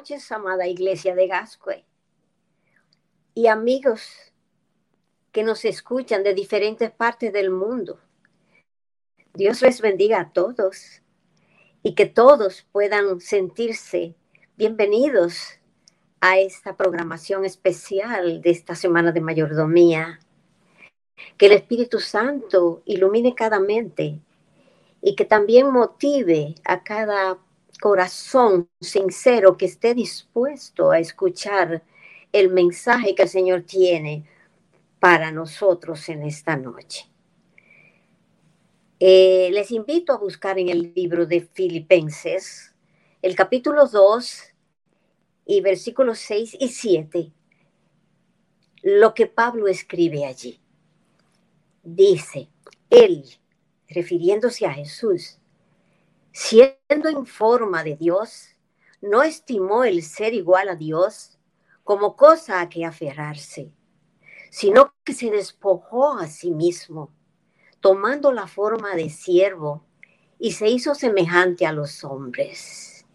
noches, amada iglesia de Gascue y amigos que nos escuchan de diferentes partes del mundo. Dios les bendiga a todos y que todos puedan sentirse bienvenidos a esta programación especial de esta semana de mayordomía. Que el Espíritu Santo ilumine cada mente y que también motive a cada corazón sincero que esté dispuesto a escuchar el mensaje que el Señor tiene para nosotros en esta noche. Eh, les invito a buscar en el libro de Filipenses el capítulo 2 y versículos 6 y 7 lo que Pablo escribe allí. Dice, él, refiriéndose a Jesús, siendo en forma de Dios, no estimó el ser igual a Dios como cosa a que aferrarse, sino que se despojó a sí mismo, tomando la forma de siervo y se hizo semejante a los hombres.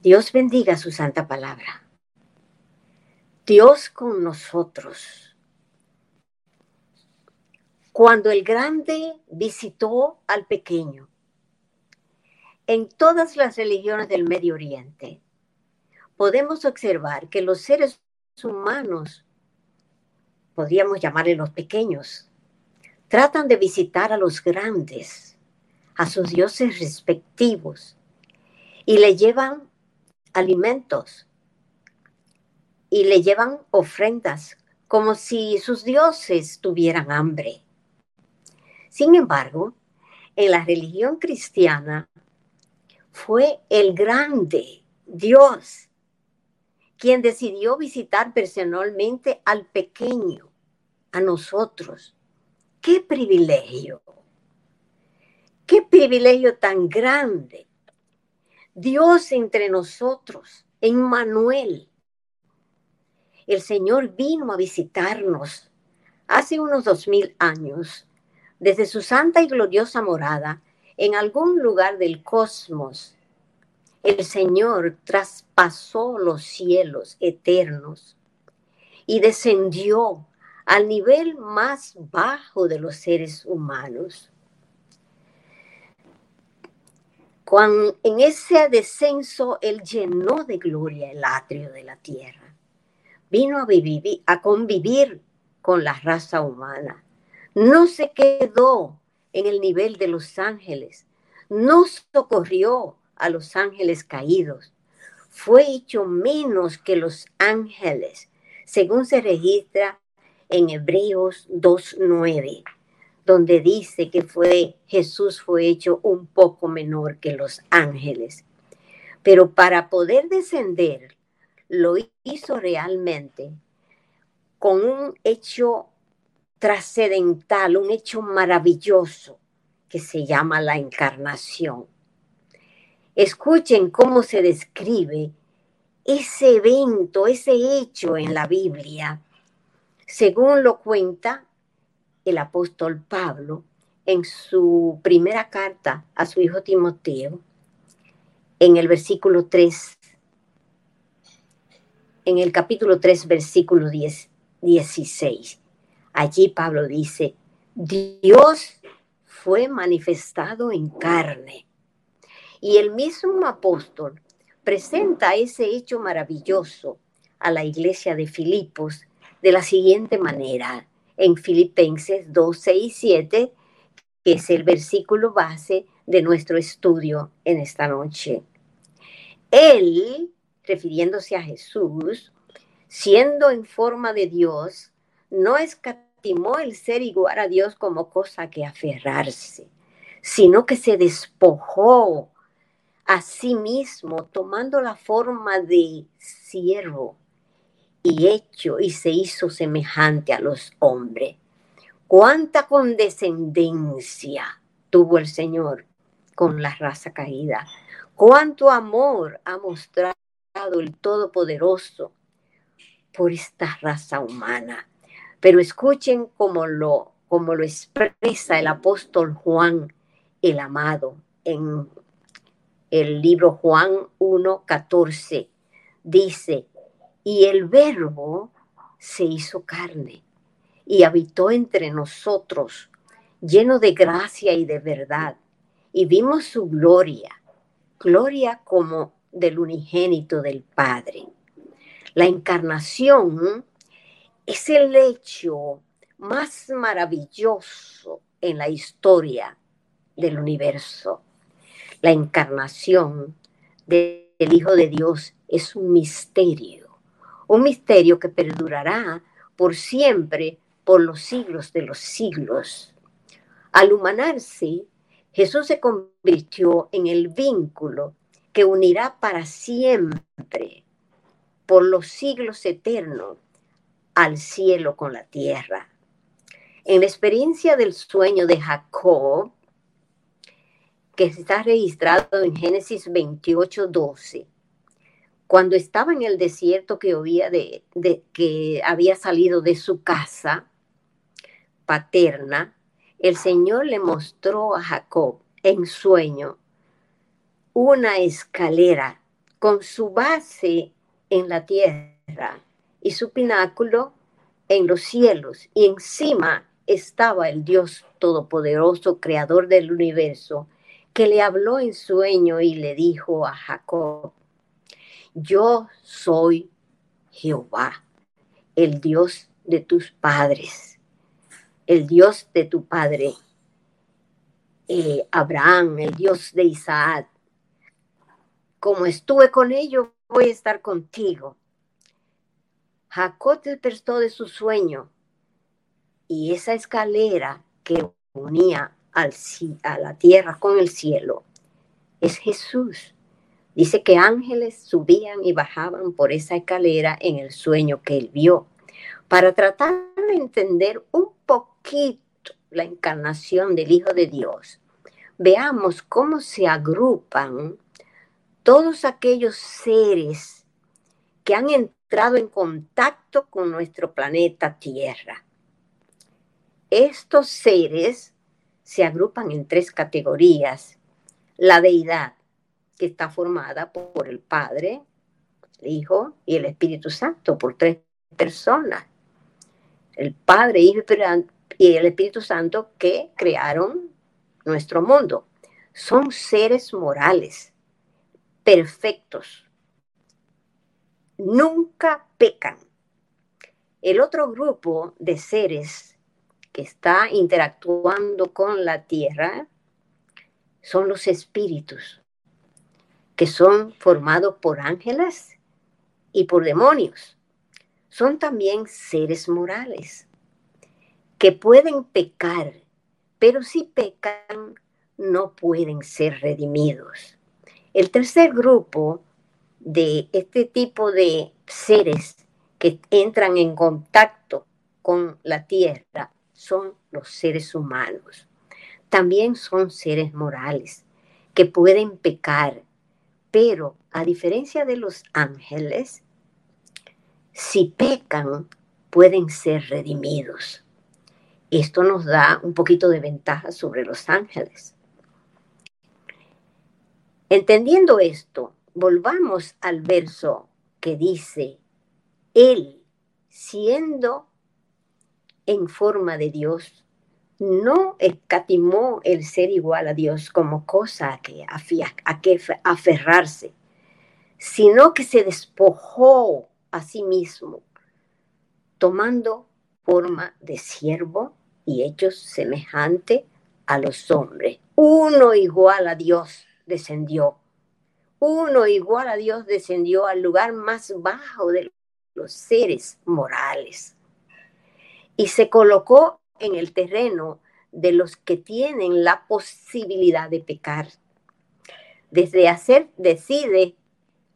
Dios bendiga su santa palabra. Dios con nosotros. Cuando el grande visitó al pequeño, en todas las religiones del Medio Oriente, podemos observar que los seres humanos, podríamos llamarle los pequeños, tratan de visitar a los grandes, a sus dioses respectivos, y le llevan alimentos y le llevan ofrendas como si sus dioses tuvieran hambre. Sin embargo, en la religión cristiana fue el grande Dios quien decidió visitar personalmente al pequeño, a nosotros. ¡Qué privilegio! ¡Qué privilegio tan grande! Dios entre nosotros, Emmanuel. El Señor vino a visitarnos hace unos dos mil años, desde su santa y gloriosa morada en algún lugar del cosmos, el Señor traspasó los cielos eternos y descendió al nivel más bajo de los seres humanos. Cuando en ese descenso Él llenó de gloria el atrio de la tierra. Vino a, vivir, a convivir con la raza humana. No se quedó en el nivel de los ángeles, no socorrió a los ángeles caídos, fue hecho menos que los ángeles, según se registra en Hebreos 2.9, donde dice que fue, Jesús fue hecho un poco menor que los ángeles. Pero para poder descender, lo hizo realmente con un hecho trascendental, un hecho maravilloso que se llama la encarnación. Escuchen cómo se describe ese evento, ese hecho en la Biblia, según lo cuenta el apóstol Pablo en su primera carta a su hijo Timoteo, en el versículo 3, en el capítulo 3, versículo 10, 16. Allí Pablo dice, Dios fue manifestado en carne. Y el mismo apóstol presenta ese hecho maravilloso a la iglesia de Filipos de la siguiente manera, en Filipenses 2, 6 y 7, que es el versículo base de nuestro estudio en esta noche. Él, refiriéndose a Jesús, siendo en forma de Dios, no escatimó el ser igual a Dios como cosa que aferrarse, sino que se despojó a sí mismo, tomando la forma de siervo y hecho y se hizo semejante a los hombres. Cuánta condescendencia tuvo el Señor con la raza caída. Cuánto amor ha mostrado el Todopoderoso por esta raza humana. Pero escuchen cómo lo, como lo expresa el apóstol Juan, el amado, en el libro Juan 1, 14, dice, y el verbo se hizo carne y habitó entre nosotros, lleno de gracia y de verdad, y vimos su gloria, gloria como del unigénito del Padre. La encarnación es el hecho más maravilloso en la historia del universo. La encarnación del Hijo de Dios es un misterio, un misterio que perdurará por siempre, por los siglos de los siglos. Al humanarse, Jesús se convirtió en el vínculo que unirá para siempre, por los siglos eternos, al cielo con la tierra. En la experiencia del sueño de Jacob, que está registrado en Génesis 28, 12, cuando estaba en el desierto que, oía de, que había salido de su casa paterna, el Señor le mostró a Jacob en sueño una escalera con su base en la tierra y su pináculo en los cielos, y encima estaba el Dios Todopoderoso, Creador del universo, que le habló en sueño y le dijo a Jacob, yo soy Jehová, el Dios de tus padres, el Dios de tu padre eh, Abraham, el Dios de Isaac. Como estuve con ellos, voy a estar contigo. Jacob despertó de su sueño y esa escalera que unía al, a la tierra con el cielo es Jesús. Dice que ángeles subían y bajaban por esa escalera en el sueño que él vio, para tratar de entender un poquito la encarnación del Hijo de Dios. Veamos cómo se agrupan todos aquellos seres que han entrado en contacto con nuestro planeta Tierra. Estos seres se agrupan en tres categorías. La deidad, que está formada por el Padre, el Hijo y el Espíritu Santo, por tres personas. El Padre, y el Espíritu Santo que crearon nuestro mundo. Son seres morales, perfectos. Nunca pecan. El otro grupo de seres que está interactuando con la tierra son los espíritus que son formados por ángeles y por demonios. Son también seres morales que pueden pecar, pero si pecan no pueden ser redimidos. El tercer grupo de este tipo de seres que entran en contacto con la tierra son los seres humanos. También son seres morales que pueden pecar, pero a diferencia de los ángeles, si pecan, pueden ser redimidos. Esto nos da un poquito de ventaja sobre los ángeles. Entendiendo esto, volvamos al verso que dice, Él, siendo en forma de Dios, no escatimó el ser igual a Dios como cosa a que, aferrarse, sino que se despojó a sí mismo, tomando forma de siervo y hechos semejante a los hombres. Uno igual a Dios descendió. Uno igual a Dios descendió al lugar más bajo de los seres morales y se colocó en el terreno de los que tienen la posibilidad de pecar. Desde hacer, decide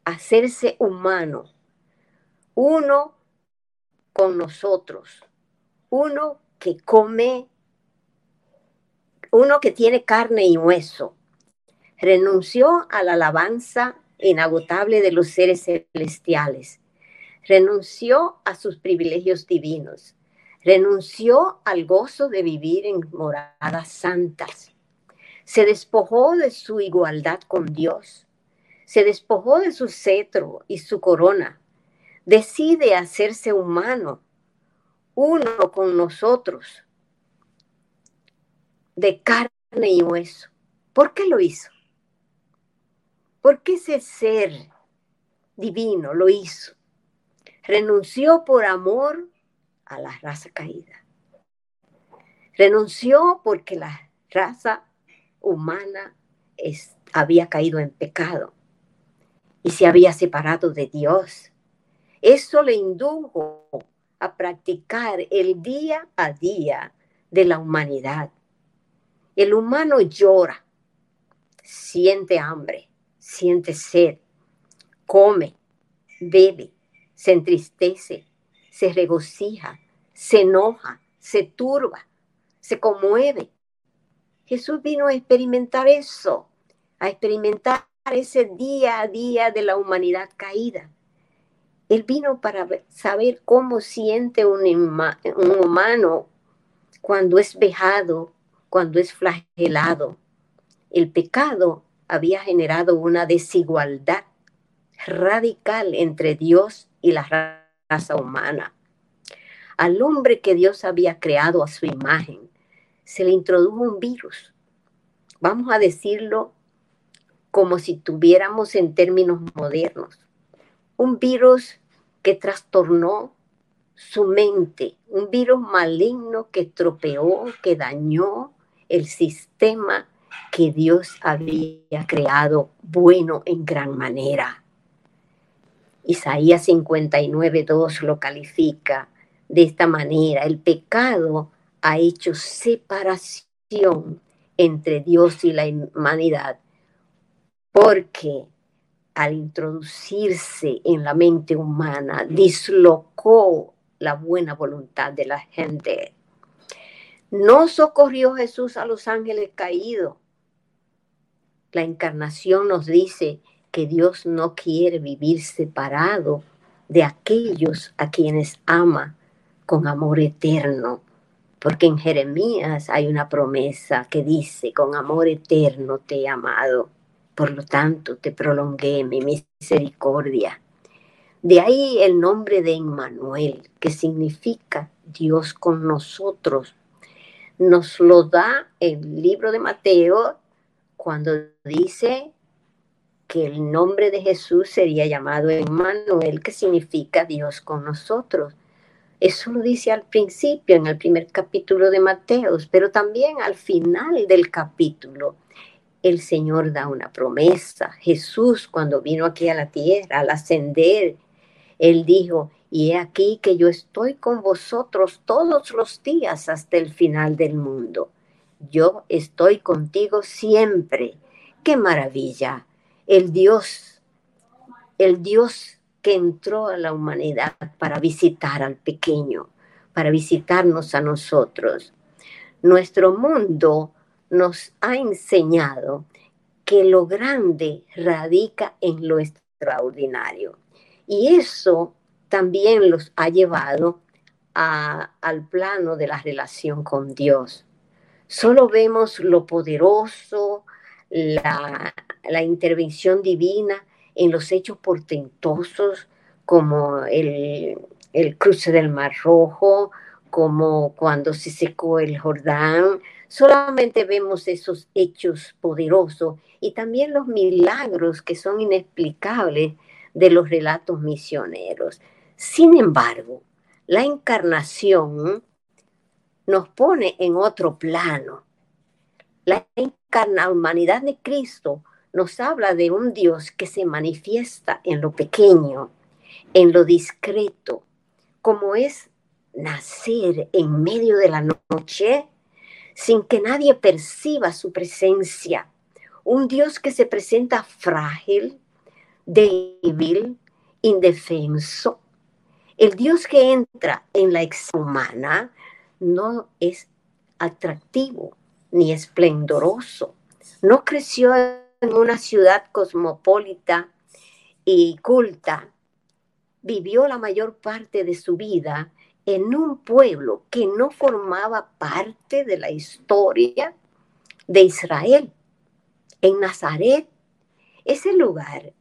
hacerse humano, uno con nosotros, uno que come, uno que tiene carne y hueso. Renunció a la alabanza inagotable de los seres celestiales. Renunció a sus privilegios divinos renunció al gozo de vivir en moradas santas, se despojó de su igualdad con Dios, se despojó de su cetro y su corona, decide hacerse humano, uno con nosotros, de carne y hueso. ¿Por qué lo hizo? ¿Por qué ese ser divino lo hizo? Renunció por amor a la raza caída. Renunció porque la raza humana había caído en pecado y se había separado de Dios. Eso le indujo a practicar el día a día de la humanidad. El humano llora, siente hambre, siente sed, come, bebe, se entristece, se regocija, se enoja, se turba, se conmueve. Jesús vino a experimentar eso, a experimentar ese día a día de la humanidad caída. Él vino para saber cómo siente un, humano cuando es vejado, cuando es flagelado. El pecado había generado una desigualdad radical entre Dios y la raza humana. Al hombre que Dios había creado a su imagen, se le introdujo un virus. Vamos a decirlo como si tuviéramos en términos modernos. Un virus que trastornó su mente, un virus maligno que estropeó, que dañó el sistema que Dios había creado bueno en gran manera. Isaías 59.2 lo califica de esta manera. El pecado ha hecho separación entre Dios y la humanidad porque al introducirse en la mente humana dislocó la buena voluntad de la gente. No socorrió Jesús a los ángeles caídos. La encarnación nos dice que Dios no quiere vivir separado de aquellos a quienes ama con amor eterno. Porque en Jeremías hay una promesa que dice, con amor eterno te he amado. Por lo tanto, te prolongué mi misericordia. De ahí el nombre de Emmanuel, que significa Dios con nosotros. Nos lo da el libro de Mateo cuando dice que el nombre de Jesús sería llamado Emmanuel, que significa Dios con nosotros. Eso lo dice al principio, en el primer capítulo de Mateos, pero también al final del capítulo. El Señor da una promesa. Jesús, cuando vino aquí a la tierra, al ascender, Él dijo, y he aquí que yo estoy con vosotros todos los días hasta el final del mundo. Yo estoy contigo siempre. ¡Qué maravilla! el Dios, el Dios que entró a la humanidad para visitar al pequeño, para visitarnos a nosotros. Nuestro mundo nos ha enseñado que lo grande radica en lo extraordinario. Y eso también los ha llevado al plano de la relación con Dios. Solo vemos lo poderoso, la, la intervención divina en los hechos portentosos como el, el cruce del Mar Rojo, como cuando se secó el Jordán. Solamente vemos esos hechos poderosos y también los milagros que son inexplicables de los relatos misioneros. Sin embargo, la encarnación nos pone en otro plano. La encarna humanidad de Cristo nos habla de un Dios que se manifiesta en lo pequeño, en lo discreto, como es nacer en medio de la noche sin que nadie perciba su presencia. Un Dios que se presenta frágil, débil, indefenso. El Dios que entra en la ex humana no es atractivo ni esplendoroso. No creció en una ciudad cosmopolita y culta, vivió la mayor parte de su vida en un pueblo que no formaba parte de la historia de Israel. En Nazaret, Ese lugar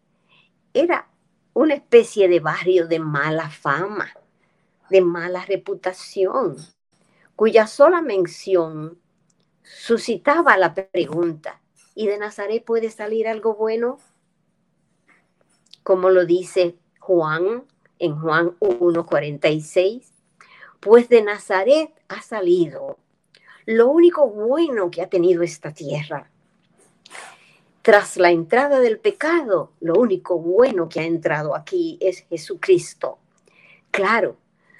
era una especie de barrio de mala fama, de mala reputación, cuya sola mención suscitaba la pregunta, ¿y de Nazaret puede salir algo bueno? Como lo dice Juan en Juan 1.46, pues de Nazaret ha salido lo único bueno que ha tenido esta tierra. Tras la entrada del pecado, lo único bueno que ha entrado aquí es Jesucristo. Claro,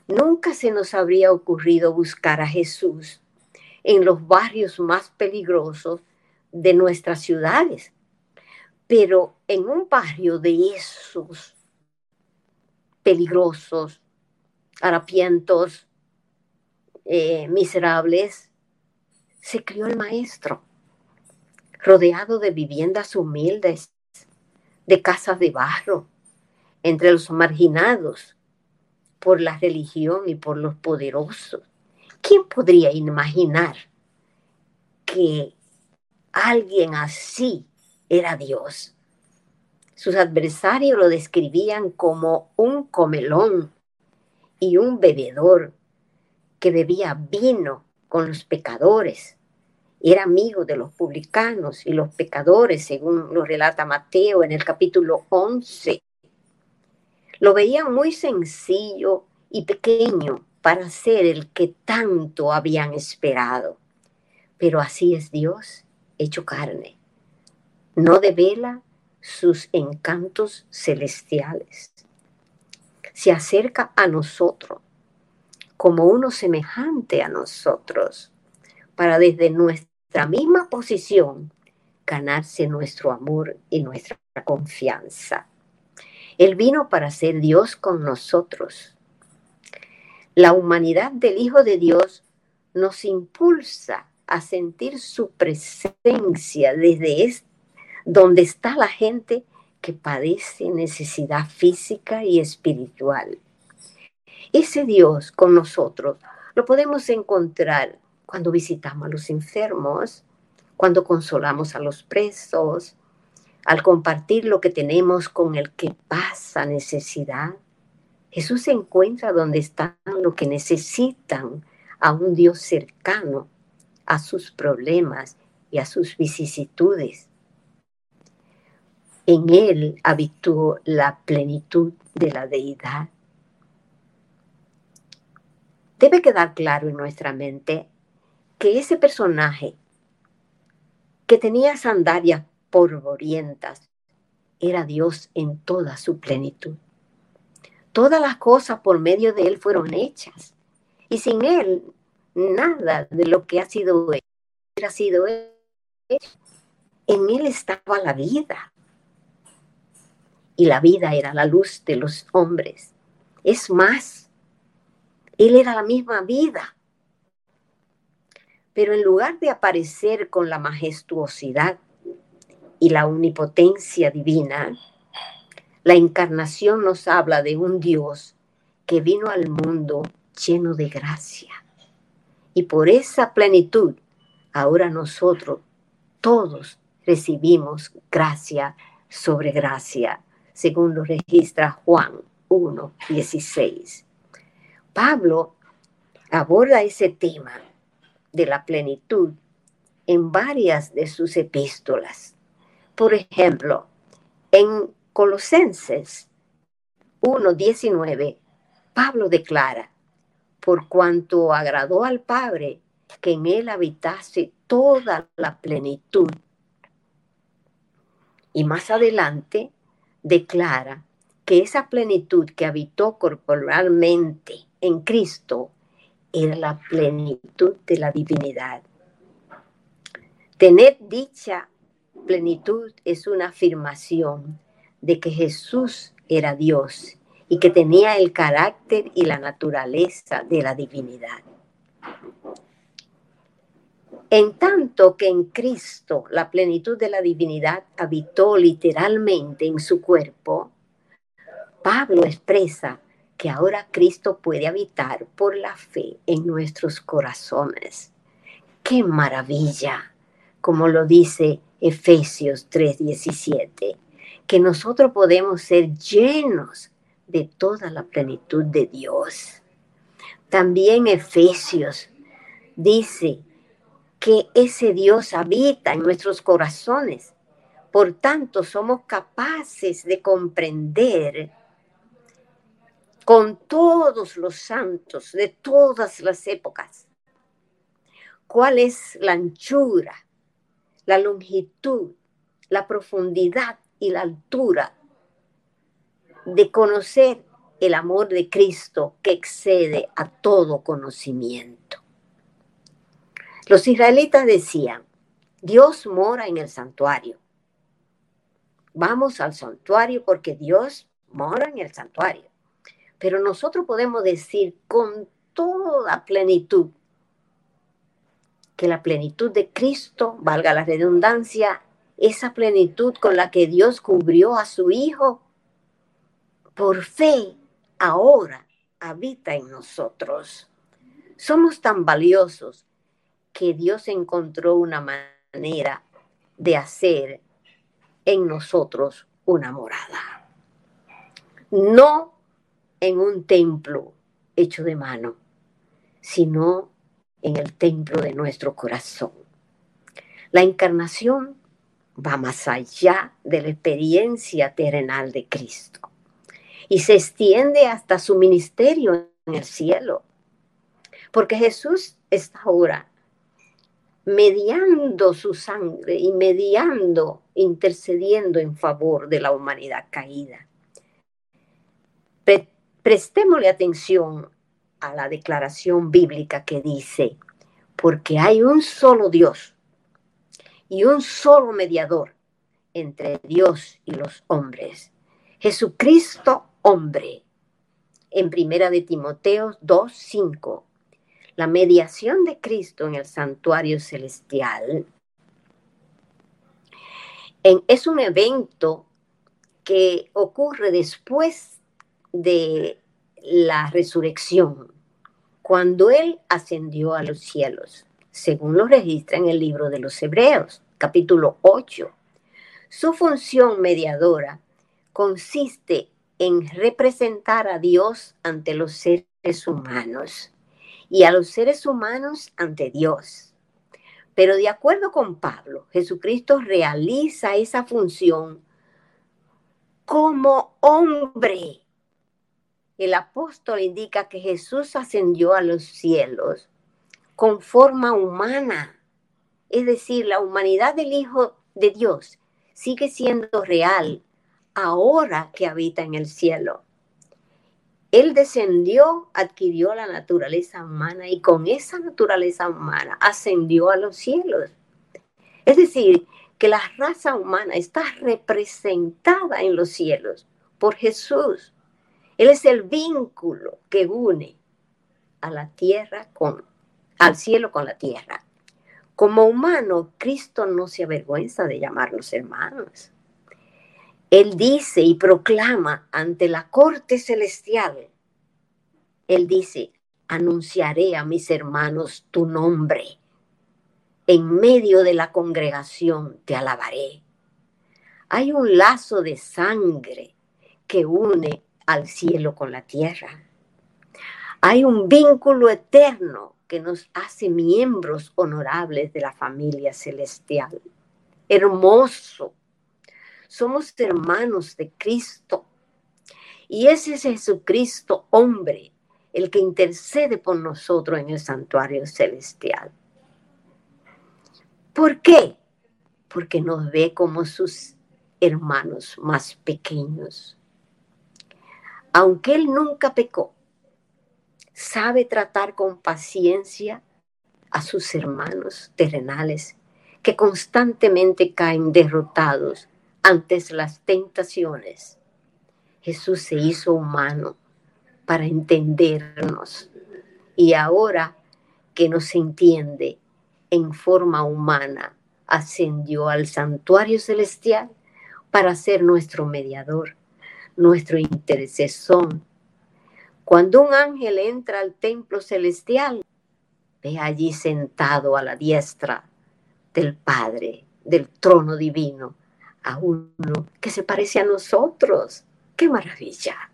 nunca se nos habría ocurrido buscar a Jesús en los barrios más peligrosos de nuestras ciudades, pero en un barrio de esos peligrosos, harapientos, eh, miserables, se crió el maestro, rodeado de viviendas humildes, de casas de barro, entre los marginados por la religión y por los poderosos. ¿Quién podría imaginar que alguien así era Dios? Sus adversarios lo describían como un comelón y un bebedor que bebía vino con los pecadores. Era amigo de los publicanos y los pecadores, según lo relata Mateo en el capítulo 11. Lo veían muy sencillo y pequeño para ser el que tanto habían esperado. Pero así es Dios, hecho carne. No devela sus encantos celestiales. Se acerca a nosotros como uno semejante a nosotros, para desde nuestra misma posición ganarse nuestro amor y nuestra confianza. Él vino para ser Dios con nosotros. La humanidad del Hijo de Dios nos impulsa a sentir su presencia desde donde está la gente que padece necesidad física y espiritual. Ese Dios con nosotros lo podemos encontrar cuando visitamos a los enfermos, cuando consolamos a los presos, al compartir lo que tenemos con el que pasa necesidad. Jesús se encuentra donde están los que necesitan a un Dios cercano a sus problemas y a sus vicisitudes. En Él habitó la plenitud de la deidad Debe quedar claro en nuestra mente que ese personaje que tenía sandalias polvorientas era Dios en toda su plenitud. Todas las cosas por medio de Él fueron hechas. Y sin Él, nada de lo que ha sido hecho hubiera sido hecho. En Él estaba la vida. Y la vida era la luz de los hombres. Es más, él era la misma vida. Pero en lugar de aparecer con la majestuosidad y la omnipotencia divina, la encarnación nos habla de un Dios que vino al mundo lleno de gracia. Y por esa plenitud, ahora nosotros todos recibimos gracia sobre gracia, según lo registra Juan 1, 16. Pablo aborda ese tema de la plenitud en varias de sus epístolas. Por ejemplo, en Colosenses 1.19, Pablo declara, por cuanto agradó al Padre que en él habitase toda la plenitud. Y más adelante declara que esa plenitud que habitó corporalmente en Cristo era la plenitud de la divinidad. Tener dicha plenitud es una afirmación de que Jesús era Dios y que tenía el carácter y la naturaleza de la divinidad. En tanto que en Cristo la plenitud de la divinidad habitó literalmente en su cuerpo, Pablo expresa que ahora Cristo puede habitar por la fe en nuestros corazones. ¡Qué maravilla! Como lo dice Efesios 3:17. que nosotros podemos ser llenos de toda la plenitud de Dios. También Efesios dice que ese Dios habita en nuestros corazones. Por tanto, somos capaces de comprender con todos los santos de todas las épocas cuál es la anchura, la longitud, la profundidad y la altura de conocer el amor de Cristo que excede a todo conocimiento. Los israelitas decían, Dios mora en el santuario. Vamos al santuario porque Dios mora en el santuario. Pero nosotros podemos decir con toda plenitud que la plenitud de Cristo, valga la redundancia, esa plenitud con la que Dios cubrió a su Hijo, por fe, ahora habita en nosotros. Somos tan valiosos que Dios encontró una manera de hacer en nosotros una morada. No en un templo hecho de mano, sino en el templo de nuestro corazón. La encarnación va más allá de la experiencia terrenal de Cristo y se extiende hasta su ministerio en el cielo. Porque Jesús está ahora mediando su sangre y mediando, intercediendo en favor de la humanidad caída. prestémosle atención a la declaración bíblica que dice, porque hay un solo Dios y un solo mediador entre Dios y los hombres, Jesucristo hombre. En primera de Timoteo 2:5, la mediación de Cristo en el santuario celestial es un evento que ocurre después de la resurrección, cuando Él ascendió a los cielos, según lo registra en el libro de los Hebreos, capítulo 8. Su función mediadora consiste en representar a Dios ante los seres humanos y a los seres humanos ante Dios. Pero de acuerdo con Pablo, Jesucristo realiza esa función como hombre. El apóstol indica que Jesús ascendió a los cielos con forma humana. Es decir, la humanidad del Hijo de Dios sigue siendo real ahora que habita en el cielo. Él descendió, adquirió la naturaleza humana y con esa naturaleza humana ascendió a los cielos. Es decir, que la raza humana está representada en los cielos por Jesús. Él es el vínculo que une a la tierra con al cielo con la tierra. Como humano, Cristo no se avergüenza de llamarnos hermanos. Él dice y proclama ante la corte celestial, Él dice, anunciaré a mis hermanos tu nombre. En medio de la congregación te alabaré. Hay un lazo de sangre que une al cielo con la tierra. Hay un vínculo eterno que nos hace miembros honorables de la familia celestial. Hermoso somos hermanos de Cristo. Y ese es Jesucristo hombre, el que intercede por nosotros en el santuario celestial. ¿Por qué? Porque nos ve como sus hermanos más pequeños. Aunque Él nunca pecó, sabe tratar con paciencia a sus hermanos terrenales que constantemente caen derrotados antes las tentaciones, Jesús se hizo humano para entendernos. Y ahora que nos entiende en forma humana, ascendió al santuario celestial para ser nuestro mediador, nuestro intercesor. Cuando un ángel entra al templo celestial, ve allí sentado a la diestra del Padre, del trono divino, a uno que se parece a nosotros. ¡Qué maravilla!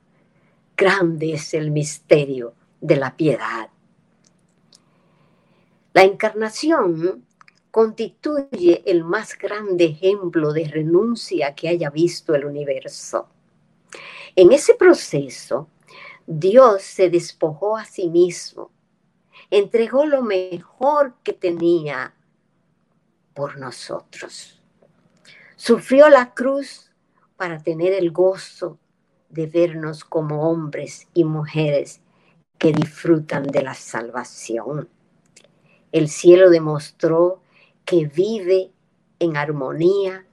Grande es el misterio de la piedad. La encarnación constituye el más grande ejemplo de renuncia que haya visto el universo. En ese proceso, Dios se despojó a sí mismo, entregó lo mejor que tenía por nosotros. Sufrió la cruz para tener el gozo de vernos como hombres y mujeres que disfrutan de la salvación. El cielo demostró que vive en armonía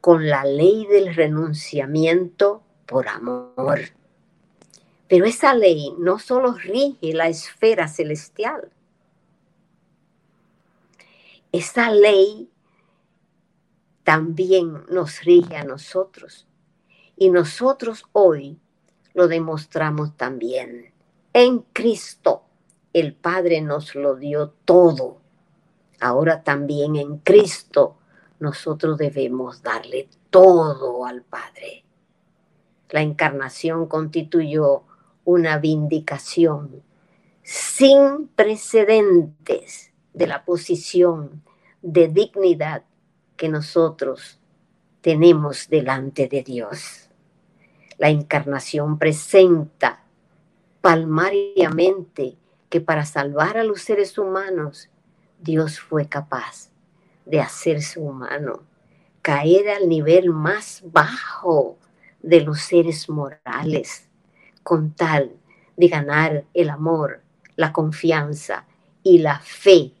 con la ley del renunciamiento por amor. Pero esa ley no solo rige la esfera celestial, esa ley también nos rige a nosotros. Y nosotros hoy lo demostramos también. En Cristo el Padre nos lo dio todo ahora también en Cristo nosotros debemos darle todo al Padre. La encarnación constituyó una vindicación sin precedentes de la posición de dignidad que nosotros tenemos delante de Dios. La encarnación presenta palmariamente que para salvar a los seres humanos Dios fue capaz de hacerse humano, caer al nivel más bajo de los seres morales, con tal de ganar el amor, la confianza y la fe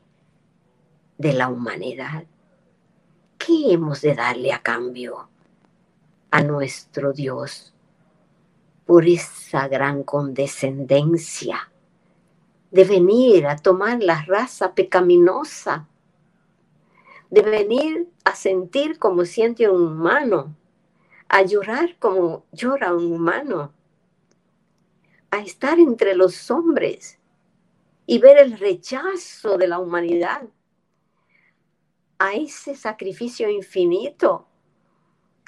de la humanidad. ¿Qué hemos de darle a cambio a nuestro Dios por esa gran condescendencia? de venir a tomar la raza pecaminosa, de venir a sentir como siente un humano, a llorar como llora un humano, a estar entre los hombres y ver el rechazo de la humanidad a ese sacrificio infinito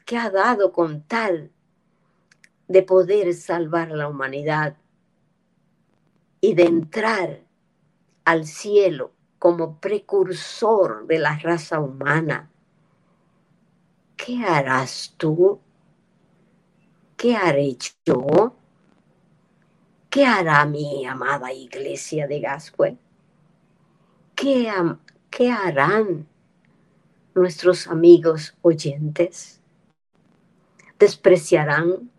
que ha dado con tal de poder salvar a la humanidad y de entrar al cielo como precursor de la raza humana, ¿qué harás tú? ¿Qué haré yo? ¿Qué hará mi amada iglesia de Gascue? ¿Qué, ¿Qué harán nuestros amigos oyentes? ¿Despreciarán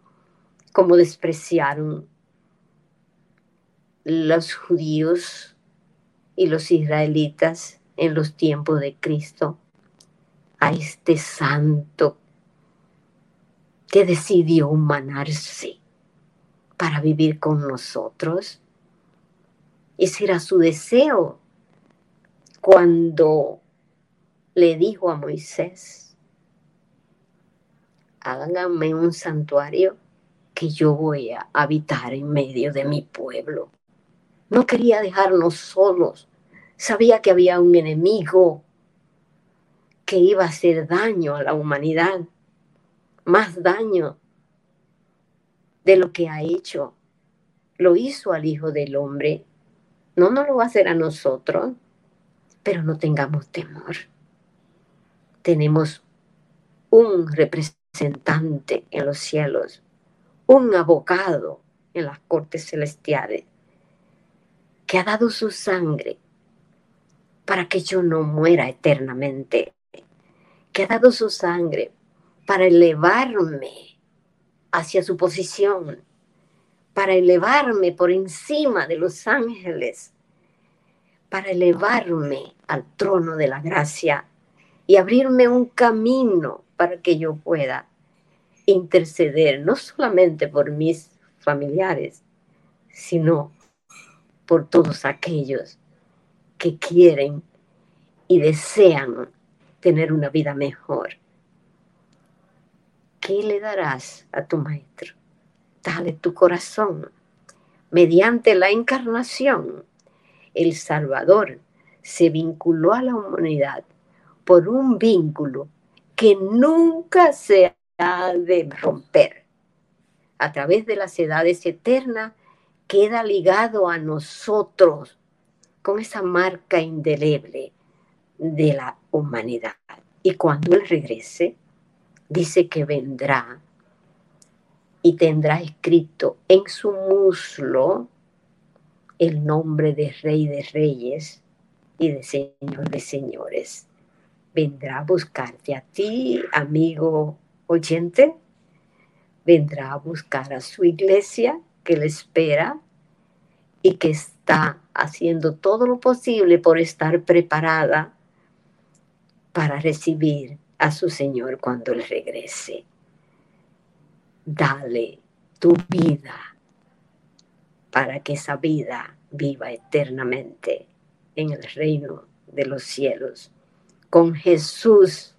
como despreciaron los judíos y los israelitas en los tiempos de Cristo a este santo que decidió humanarse para vivir con nosotros. Ese era su deseo cuando le dijo a Moisés, háganme un santuario que yo voy a habitar en medio de mi pueblo. No quería dejarnos solos. Sabía que había un enemigo que iba a hacer daño a la humanidad, más daño de lo que ha hecho. Lo hizo al Hijo del Hombre. No nos lo va a hacer a nosotros, pero no tengamos temor. Tenemos un representante en los cielos, un abogado en las cortes celestiales que ha dado su sangre para que yo no muera eternamente, que ha dado su sangre para elevarme hacia su posición, para elevarme por encima de los ángeles, para elevarme al trono de la gracia y abrirme un camino para que yo pueda interceder no solamente por mis familiares, sino por todos aquellos que quieren y desean tener una vida mejor. ¿Qué le darás a tu maestro? Dale tu corazón. Mediante la encarnación, el Salvador se vinculó a la humanidad por un vínculo que nunca se ha de romper. A través de las edades eternas queda ligado a nosotros con esa marca indeleble de la humanidad. Y cuando Él regrese, dice que vendrá y tendrá escrito en su muslo el nombre de Rey de Reyes y de Señor de Señores. Vendrá a buscarte a ti, amigo oyente. Vendrá a buscar a su iglesia que le espera y que está haciendo todo lo posible por estar preparada para recibir a su Señor cuando Él regrese. Dale tu vida para que esa vida viva eternamente en el reino de los cielos, con Jesús,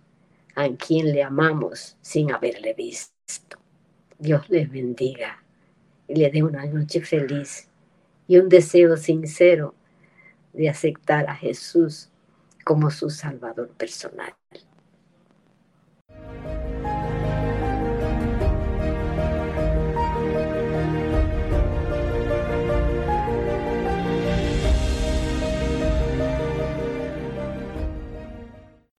a quien le amamos sin haberle visto. Dios les bendiga y le dé una noche feliz y un deseo sincero de aceptar a Jesús como su Salvador personal.